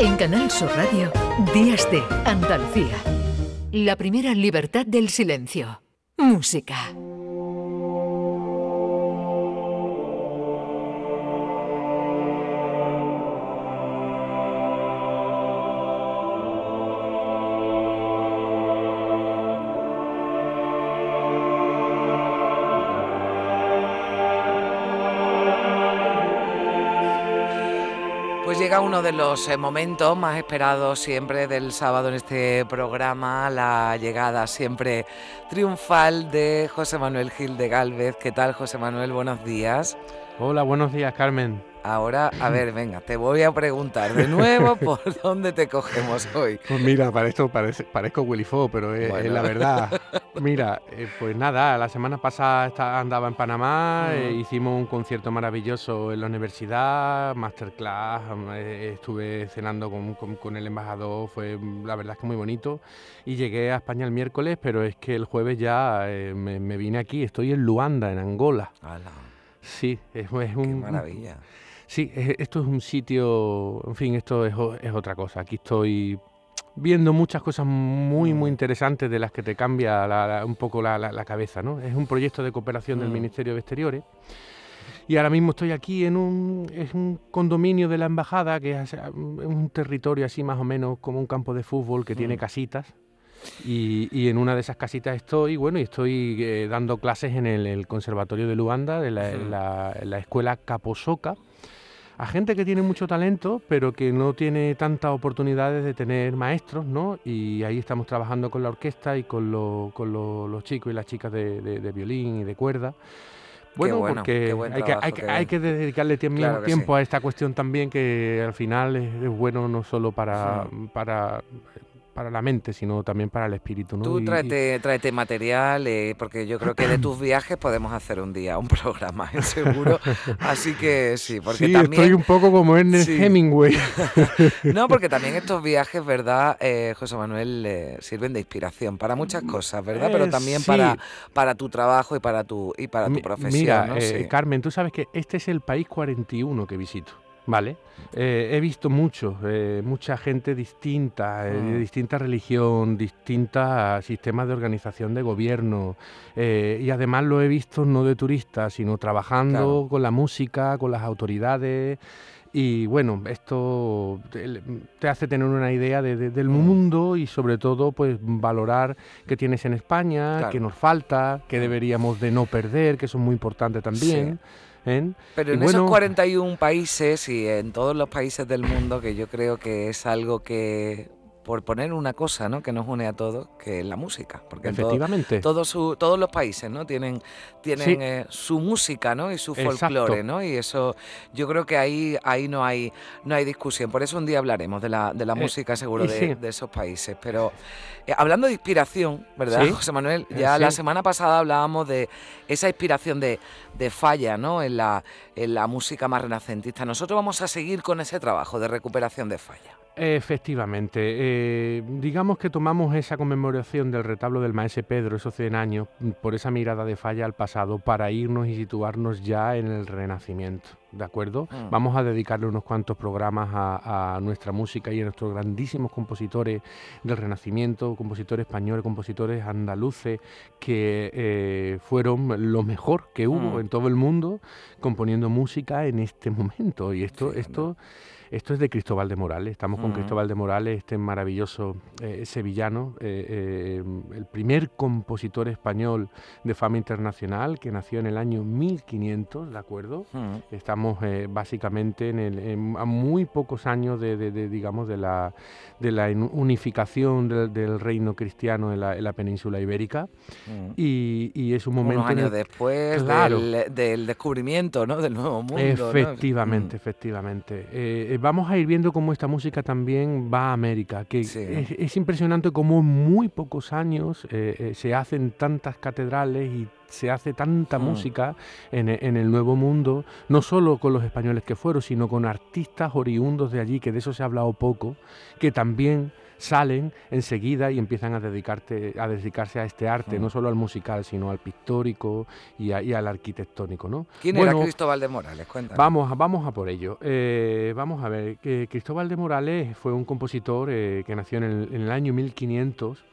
En Canal Sur Radio, Días de Andalucía. La primera libertad del silencio. Música. Llega uno de los eh, momentos más esperados siempre del sábado en este programa, la llegada siempre triunfal de José Manuel Gil de Galvez. ¿Qué tal, José Manuel? Buenos días. Hola, buenos días, Carmen. Ahora, a ver, venga, te voy a preguntar de nuevo por dónde te cogemos hoy. Pues mira, para esto parezco Willy Fo, pero es, la verdad. Mira, eh, pues nada, la semana pasada andaba en Panamá, eh, hicimos un concierto maravilloso en la universidad, masterclass, eh, estuve cenando con, el embajador, fue la verdad es que muy bonito. Y llegué a España el miércoles, pero es que el jueves ya me, vine aquí, estoy en Luanda, en Angola. Sí, es, un... Qué maravilla. Sí, esto es un sitio, en fin, esto es, otra cosa. Aquí estoy viendo muchas cosas muy, muy mm. interesantes de las que te cambia un poco la, cabeza, ¿no? Es un proyecto de cooperación del mm. Ministerio de Exteriores. Y ahora mismo estoy aquí en un, es un condominio de la embajada, que es un territorio así más o menos como un campo de fútbol que tiene mm. casitas. Y, en una de esas casitas estoy, bueno, y estoy eh, dando clases en el, Conservatorio de Luanda, de la, la escuela Caposoca a gente que tiene mucho talento, pero que no tiene tantas oportunidades de tener maestros, ¿no? Y ahí estamos trabajando con la orquesta y con, los chicos y las chicas de, violín y de cuerda. Bueno, porque hay, que, dedicarle tiempo, a esta cuestión también que al final es, bueno no solo para, para para la mente, sino también para el espíritu. ¿no? Tú tráete, material, eh, porque yo creo que de tus viajes podemos hacer un día un programa, ¿eh? seguro. Así que sí, porque sí, también... estoy un poco como Ernest Hemingway. no, porque también estos viajes, ¿verdad, eh, José Manuel, sirven de inspiración para muchas cosas, ¿verdad? Pero también para, para tu trabajo y para tu, y para tu profesión. Mira, Carmen, tú sabes que este es el país 41 que visito. ¿Vale? Eh, he visto mucho, eh, mucha gente distinta, eh, de mm. distinta religión, distintos sistemas de organización de gobierno, y además lo he visto no de turista, sino trabajando con la música, con las autoridades. Y bueno, esto te hace tener una idea del mm. mundo y sobre todo pues valorar qué tienes en España, qué nos falta, qué deberíamos de no perder, que eso es muy importante también. Pero en esos 41 países y en todos los países del mundo, que yo creo que es algo que por poner una cosa ¿no? que nos une a todos, que es la música. Porque Efectivamente. todos los países ¿no? tienen, tienen eh, su música ¿no? y su folclore, ¿no? Y eso, yo creo que ahí, ahí no, hay, no hay discusión. Por eso un día hablaremos de la, de la eh, música, seguro, de, esos países. Pero eh, hablando de inspiración, ¿verdad, José Manuel? Ya la semana pasada hablábamos de esa inspiración de, de falla ¿no? en, la, en la música más renacentista. Nosotros vamos a seguir con ese trabajo de recuperación de falla. Efectivamente. Eh, digamos que tomamos esa conmemoración del retablo del Maese Pedro, esos 100 años, por esa mirada de falla al pasado, para irnos y situarnos ya en el Renacimiento. ¿De acuerdo? Mm. Vamos a dedicarle unos cuantos programas a, nuestra música y a nuestros grandísimos compositores del Renacimiento, compositores españoles, compositores andaluces, que eh, fueron lo mejor que hubo mm. en todo el mundo componiendo música en este momento. Y esto, esto. Esto es de Cristóbal de Morales, estamos con Cristóbal de Morales, este maravilloso eh, sevillano, eh, el primer compositor español de fama internacional que nació en el año 1500, ¿de acuerdo? Estamos básicamente en el, a muy pocos años de, digamos, de la, de la unificación del, reino cristiano en la, península ibérica. Y, es un momento... Unos años después del, descubrimiento ¿no? del Nuevo Mundo. Efectivamente, efectivamente. Vamos a ir viendo cómo esta música también va a América, que es, impresionante cómo en muy pocos años eh, eh, se hacen tantas catedrales y se hace tanta mm. música en, en, el Nuevo Mundo, no solo con los españoles que fueron, sino con artistas oriundos de allí, que de eso se ha hablado poco, que también salen enseguida y empiezan a, dedicarte, a dedicarse a este arte, mm. no solo al musical, sino al pictórico y, al arquitectónico. ¿no? ¿Quién era Cristóbal de Morales? Cuéntanos. Vamos, vamos a por ello. Eh, vamos a ver, que Cristóbal de Morales fue un compositor eh, que nació en el, año 1500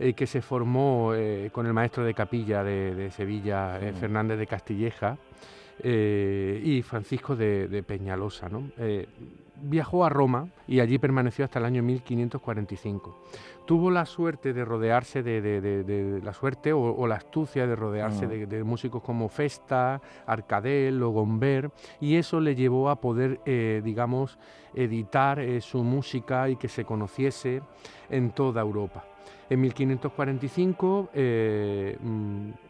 eh, que se formó con el maestro de capilla de, Sevilla, Fernández de Castilleja, y Francisco de, Peñalosa. ¿no? viajó a Roma y allí permaneció hasta el año 1545. Tuvo la suerte de rodearse de, la suerte o, la astucia de rodearse mm. de, músicos como Festa, Arcadel o Gomber y eso le llevó a poder, eh, digamos, editar eh, su música y que se conociese en toda Europa. En 1545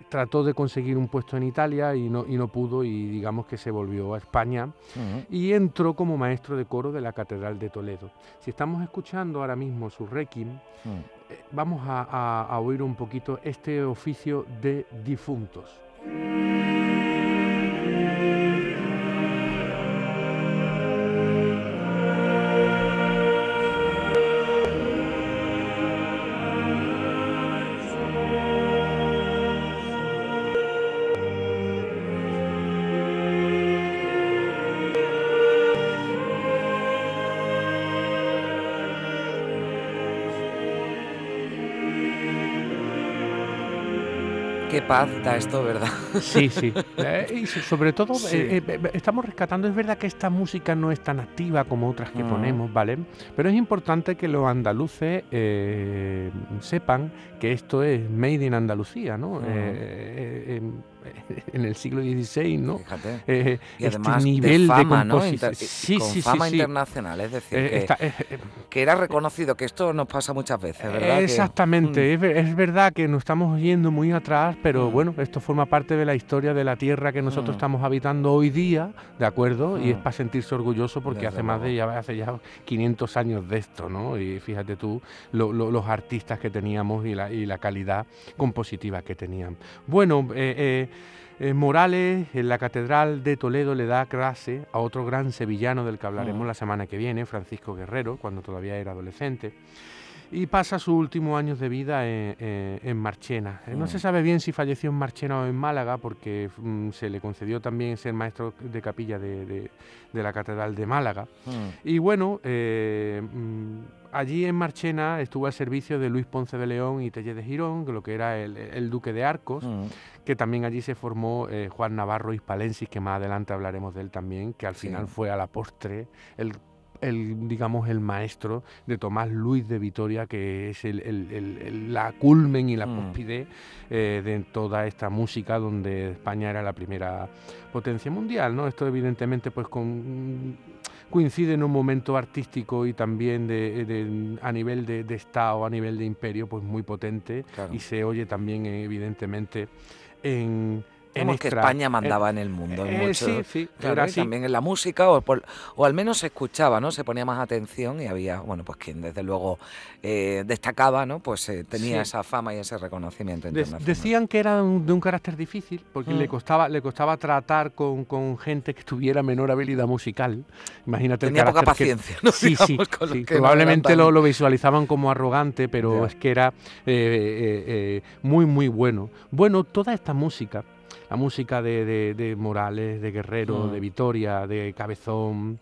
trató de conseguir un puesto en Italia y no, y no pudo y digamos que se volvió a España y entró como maestro de coro de la Catedral de Toledo. Si estamos escuchando ahora mismo su requiem, eh, vamos a oír un poquito este oficio de difuntos. Paz da esto, ¿verdad? Sí, sí. Eh, y sobre todo eh, eh, estamos rescatando, es verdad que esta música no es tan activa como otras que mm. ponemos, ¿vale? Pero es importante que los andaluces sepan que esto es Made in Andalucía, ¿no? Mm. en el siglo XVI, ¿no? Fíjate. Eh, y este además nivel de fama, ¿no? sí, con sí, fama internacional, es decir, eh, eh, que, era reconocido, que esto nos pasa muchas veces, ¿verdad? Exactamente, mm. es, verdad que nos estamos yendo muy atrás, pero mm. bueno, esto forma parte de la historia de la tierra que nosotros mm. estamos habitando hoy día, ¿de acuerdo? Y es para sentirse orgulloso porque hace más de ya, hace ya 500 años de esto, ¿no? Y fíjate tú los artistas que teníamos y la, y la calidad compositiva que tenían. Bueno, eh, eh, Morales en la Catedral de Toledo le da clase a otro gran sevillano del que hablaremos la semana que viene, Francisco Guerrero, cuando todavía era adolescente y pasa sus últimos años de vida en, Marchena. Eh, no se sabe bien si falleció en Marchena o en Málaga, porque mm, se le concedió también ser maestro de capilla de, la Catedral de Málaga. Y bueno, eh, mm, allí en Marchena estuvo al servicio de Luis Ponce de León y Telle de Girón, lo que era el, duque de Arcos, mm. que también allí se formó eh, Juan Navarro Hispalensis, que más adelante hablaremos de él también, que al final fue a la postre el el, digamos, el maestro de Tomás Luis de Vitoria, que es el, la culmen y la mm. eh, de toda esta música donde España era la primera potencia mundial, ¿no? Esto evidentemente pues con coincide en un momento artístico y también de, a nivel de, Estado, a nivel de imperio, pues muy potente y se oye también evidentemente en como que España mandaba en el mundo. Eh, sí, sí, también en la música, o, o, al menos se escuchaba, ¿no? Se ponía más atención y había, bueno, pues quien desde luego eh, destacaba, ¿no? Pues eh, tenía esa fama y ese reconocimiento internacional. decían que era de un carácter difícil, porque le, mm. costaba, le costaba tratar con, con, gente que tuviera menor habilidad musical. Imagínate Tenía poca paciencia, ¿no? Sí, sí, probablemente lo, lo, visualizaban como arrogante, pero es que era muy, muy bueno. Bueno, toda esta música la música de, Morales, de Guerrero, de mm. Vitoria, de Cabezón,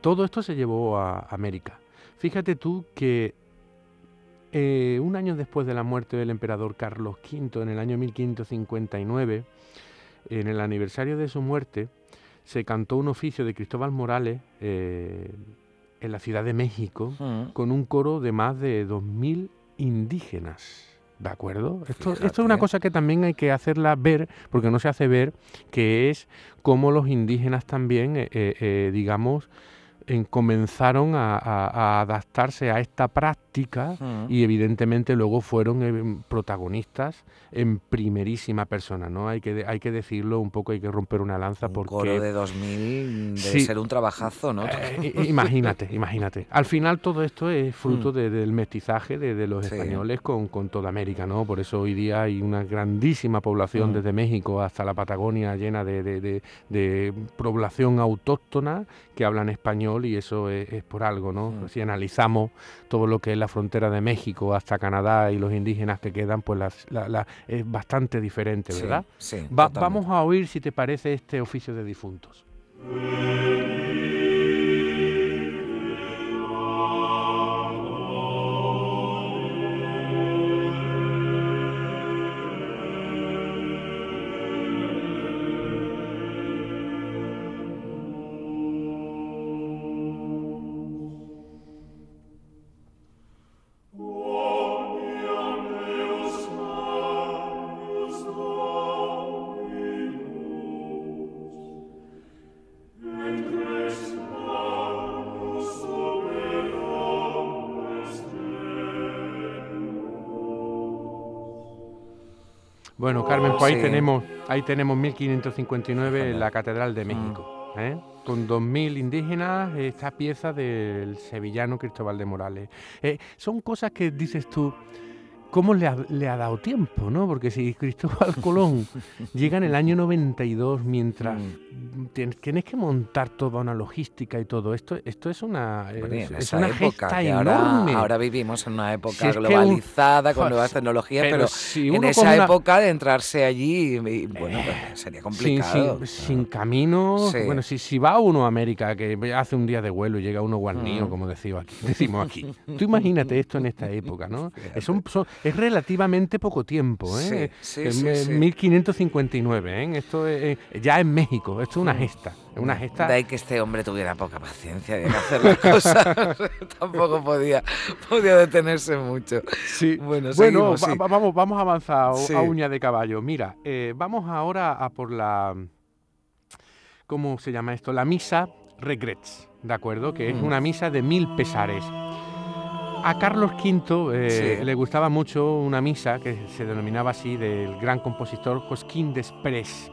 todo esto se llevó a América. Fíjate tú que eh, un año después de la muerte del emperador Carlos V, en el año 1559, en el aniversario de su muerte, se cantó un oficio de Cristóbal Morales eh, en la Ciudad de México mm. con un coro de más de 2.000 indígenas. ¿De acuerdo? Esto, esto, es una cosa que también hay que hacerla ver, porque no se hace ver, que es cómo los indígenas también, eh, eh, eh, digamos, comenzaron a, adaptarse a esta práctica y evidentemente luego fueron eh, protagonistas en primerísima persona, ¿no? Hay que, hay que decirlo un poco, hay que romper una lanza porque... Un coro de 2000 debe ser un trabajazo, ¿no? Eh, imagínate, imagínate. Al final todo esto es fruto mm. del mestizaje de, los españoles con, toda América, ¿no? Por eso hoy día hay una grandísima población mm. desde México hasta la Patagonia llena de, población autóctona que hablan español y eso es, por algo, ¿no? Mm. Si analizamos todo lo que es la frontera de México hasta Canadá y los indígenas que quedan, pues la, es bastante diferente, ¿verdad? Sí, vamos a oír, si te parece, este oficio de difuntos. Bueno, Carmen, pues ahí tenemos, ahí tenemos 1559 en la Catedral de México, ¿eh? con 2.000 indígenas, esta pieza del sevillano Cristóbal de Morales. Eh, son cosas que dices tú, cómo le ha, le ha, dado tiempo, ¿no? Porque si Cristóbal Colón llega en el año 92 mientras mm. tienes, que montar toda una logística y todo esto, esto es una, es, una gesta enorme. Ahora, vivimos en una época globalizada con nuevas tecnologías, pero, en esa época de entrarse allí, bueno, pues, sería complicado. Sin, camino, bueno, si, si va uno a América, que hace un día de vuelo y llega uno guarnido, mm. como decimos aquí, decimos aquí. Tú imagínate esto en esta época, ¿no? Es un, es relativamente poco tiempo, ¿eh? Sí, sí, 1559, ¿eh? Esto es, ya en México, esto es una gesta. Una gesta. De ahí que este hombre tuviera poca paciencia de hacer las cosas. Tampoco podía, podía detenerse mucho. Sí. Bueno, bueno vamos, vamos a avanzar a uña de caballo. Mira, eh, vamos ahora a por la. ¿Cómo se llama esto? La misa Regrets, ¿de acuerdo? Que es mm. una misa de mil pesares. A Carlos V eh, le gustaba mucho una misa que se denominaba así del gran compositor Josquín Desprez.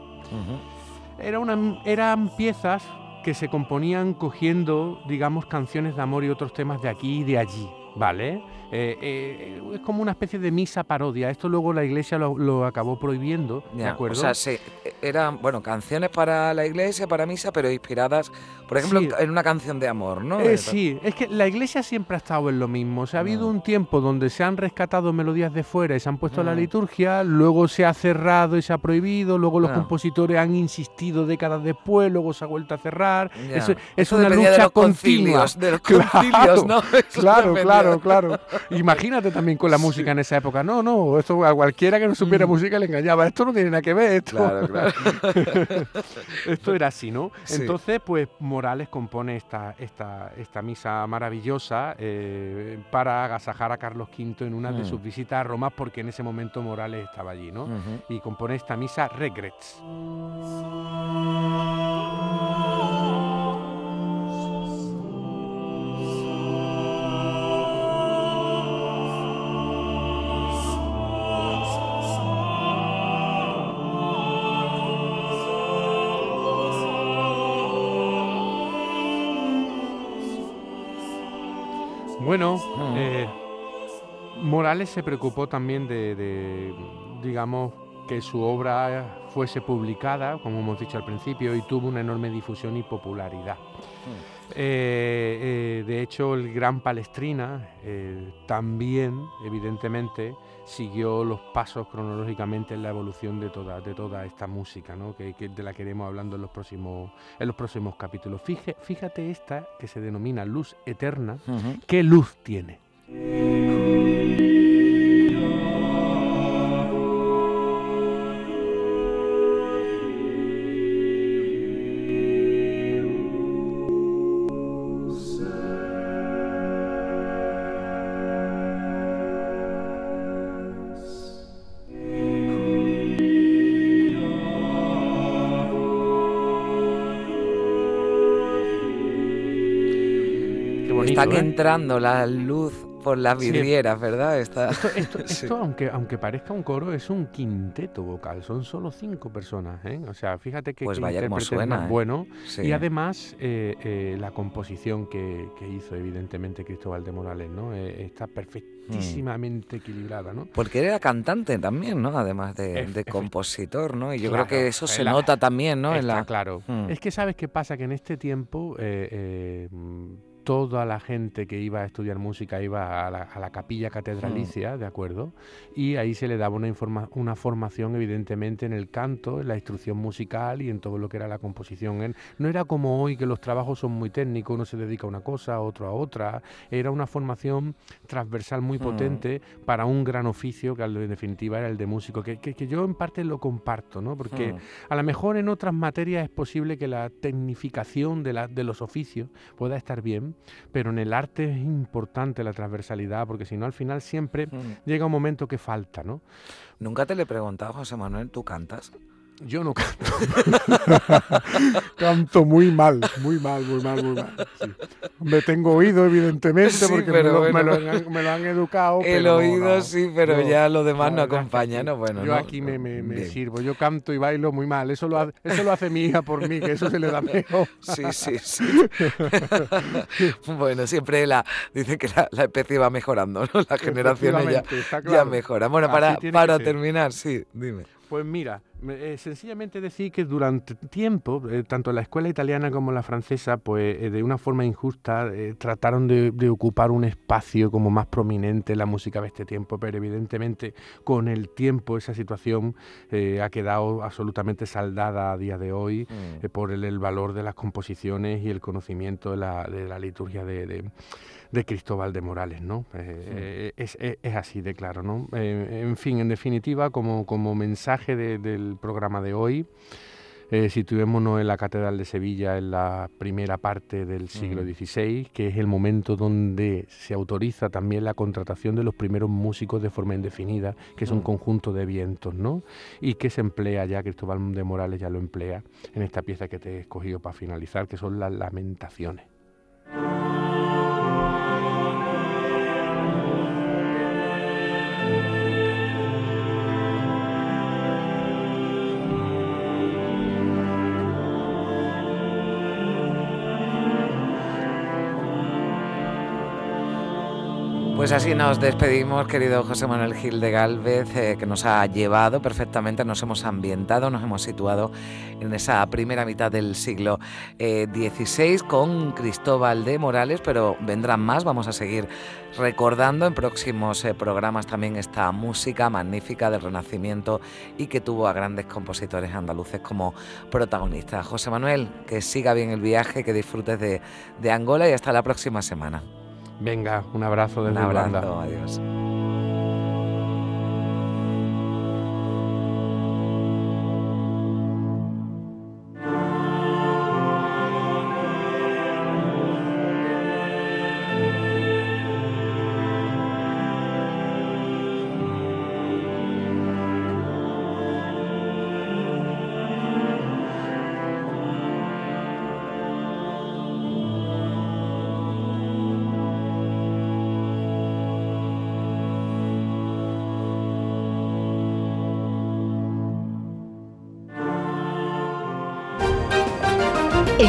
Era una, eran piezas que se componían cogiendo, digamos, canciones de amor y otros temas de aquí y de allí, ¿vale? Eh, eh, es como una especie de misa parodia. Esto luego la iglesia lo, acabó prohibiendo, ¿de acuerdo? O sea, eran, bueno, canciones para la iglesia, para misa, pero inspiradas, por ejemplo, en una canción de amor, ¿no? Eh, sí, es que la iglesia siempre ha estado en lo mismo. O sea, ha habido un tiempo donde se han rescatado melodías de fuera y se han puesto a la liturgia, luego se ha cerrado y se ha prohibido, luego los compositores han insistido décadas después, luego se ha vuelto a cerrar. es una lucha continua. de los concilios, ¿no? claro, claro, claro. Imagínate también con la música en esa época. No, no, esto a cualquiera que no supiera mm. música le engañaba. Esto no tiene nada que ver. Esto, claro, claro. esto era así, ¿no? Entonces, pues Morales compone esta, esta, esta misa maravillosa eh, para agasajar a Carlos V en una de mm. sus visitas a Roma, porque en ese momento Morales estaba allí, ¿no? Y compone esta misa Regrets. Bueno, mm. eh, Morales se preocupó también de, digamos, que su obra fuese publicada, como hemos dicho al principio, y tuvo una enorme difusión y popularidad. Mm. Eh, eh, de hecho, el gran Palestrina también, evidentemente, siguió los pasos cronológicamente en la evolución de toda, de toda esta música, ¿no? que, de la que iremos hablando en los próximos, en los próximos capítulos. Fíjate, esta que se denomina luz eterna, ¿qué luz tiene? Están entrando la luz por las vidrieras, ¿verdad? Esto, esto, aunque, aunque parezca un coro, es un quinteto vocal, son solo cinco personas, ¿eh? O sea, fíjate que, pues vaya como suena, ¿eh? bueno. Y además, eh, eh, la composición que, hizo, evidentemente, Cristóbal de Morales, ¿no? está perfectísimamente equilibrada, ¿no? Porque era cantante también, ¿no? Además de, compositor, ¿no? Y yo creo que eso se nota también, ¿no? en la... claro. Hmm. Es que sabes qué pasa, que en este tiempo toda la gente que iba a estudiar música iba a la, capilla catedralicia, mm. ¿de acuerdo? Y ahí se le daba una, una formación evidentemente en el canto, en la instrucción musical y en todo lo que era la composición. No era como hoy que los trabajos son muy técnicos, uno se dedica a una cosa, otro a otra. Era una formación transversal muy mm. potente para un gran oficio que en definitiva era el de músico, que, yo en parte lo comparto, ¿no? Porque mm. a lo mejor en otras materias es posible que la tecnificación de, la, de los oficios pueda estar bien, pero en el arte es importante la transversalidad, porque si no al final siempre mm. llega un momento que falta, ¿no? Nunca te le he preguntado, José Manuel, ¿tú cantas? Yo no canto. canto muy mal, muy mal, muy mal, muy mal. Me tengo oído, evidentemente, porque me lo, han, educado. El oído sí, pero ya lo demás no, acompaña, ¿no? Bueno, yo aquí me, sirvo, yo canto y bailo muy mal. Eso lo, hace, eso lo hace mi hija por mí, que eso se le da mejor. Sí, sí, sí. bueno, siempre la, dice que la, especie va mejorando, ¿no? Las generaciones ya, ya mejoran. Bueno, para, para terminar, sí, dime. Pues mira, eh, sencillamente decir que durante tiempo, eh, tanto la escuela italiana como la francesa, pues eh, de una forma injusta trataron de, ocupar un espacio como más prominente en la música de este tiempo, pero evidentemente con el tiempo esa situación ha quedado absolutamente saldada a día de hoy mm. por el, valor de las composiciones y el conocimiento de la, de la liturgia de de Cristóbal de Morales, ¿no? Eh, es, así de claro, ¿no? En fin, en definitiva, como, como mensaje del programa de hoy, eh, situémonos en la Catedral de Sevilla en la primera parte del siglo XVI, que es el momento donde se autoriza también la contratación de los primeros músicos de forma indefinida, que es un conjunto de vientos, ¿no? Y que se emplea ya, Cristóbal de Morales ya lo emplea en esta pieza que te he escogido para finalizar, que son las lamentaciones. Pues así nos despedimos, querido José Manuel Gil de Galvez, eh, que nos ha llevado perfectamente, nos hemos ambientado, nos hemos situado en esa primera mitad del siglo XVI eh, con Cristóbal de Morales, pero vendrán más, vamos a seguir recordando en próximos eh, programas también esta música magnífica del Renacimiento y que tuvo a grandes compositores andaluces como protagonistas. José Manuel, que siga bien el viaje, que disfrutes de, de Angola y hasta la próxima semana. Venga, un abrazo desde un abrazo, Adiós.